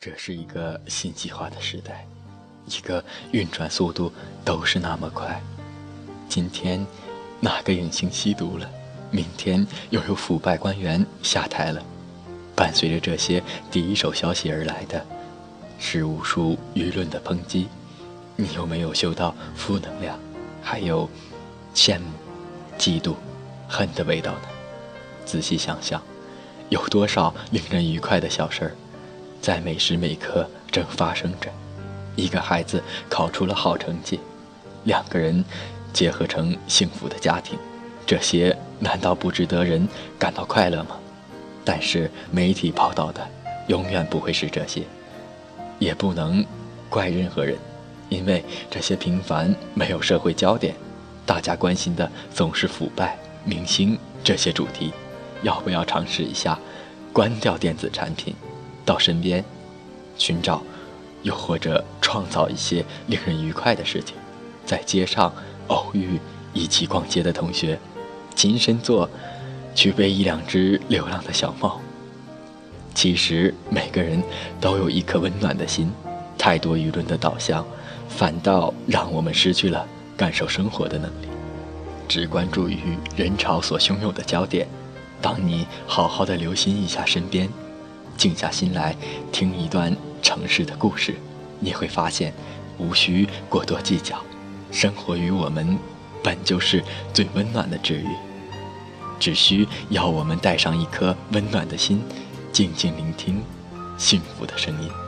这是一个信息化的时代，一个运转速度都是那么快。今天哪个影星吸毒了？明天又有腐败官员下台了。伴随着这些第一手消息而来的，是无数舆论的抨击。你有没有嗅到负能量，还有羡慕、嫉妒、恨的味道呢？仔细想想，有多少令人愉快的小事儿？在每时每刻正发生着，一个孩子考出了好成绩，两个人结合成幸福的家庭，这些难道不值得人感到快乐吗？但是媒体报道的永远不会是这些，也不能怪任何人，因为这些平凡没有社会焦点，大家关心的总是腐败、明星这些主题。要不要尝试一下关掉电子产品？到身边，寻找，又或者创造一些令人愉快的事情，在街上偶遇一起逛街的同学，亲身做，去喂一两只流浪的小猫。其实每个人都有一颗温暖的心，太多舆论的导向，反倒让我们失去了感受生活的能力，只关注于人潮所汹涌的焦点。当你好好的留心一下身边。静下心来听一段城市的故事，你会发现，无需过多计较，生活于我们本就是最温暖的治愈，只需要我们带上一颗温暖的心，静静聆听幸福的声音。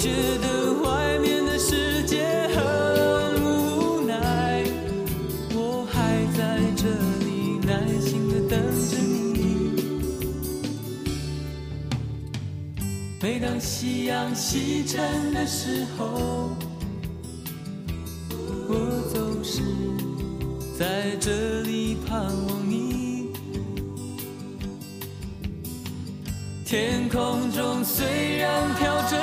觉得外面的世界很无奈，我还在这里耐心的等着你。每当夕阳西沉的时候，我总是在这里盼望你。天空中虽然飘着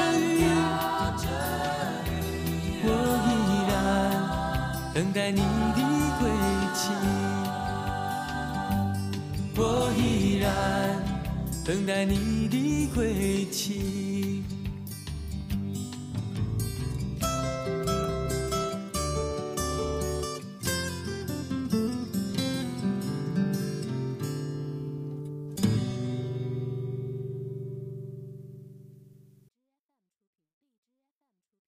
等待你的归期。我依然等待你的归期。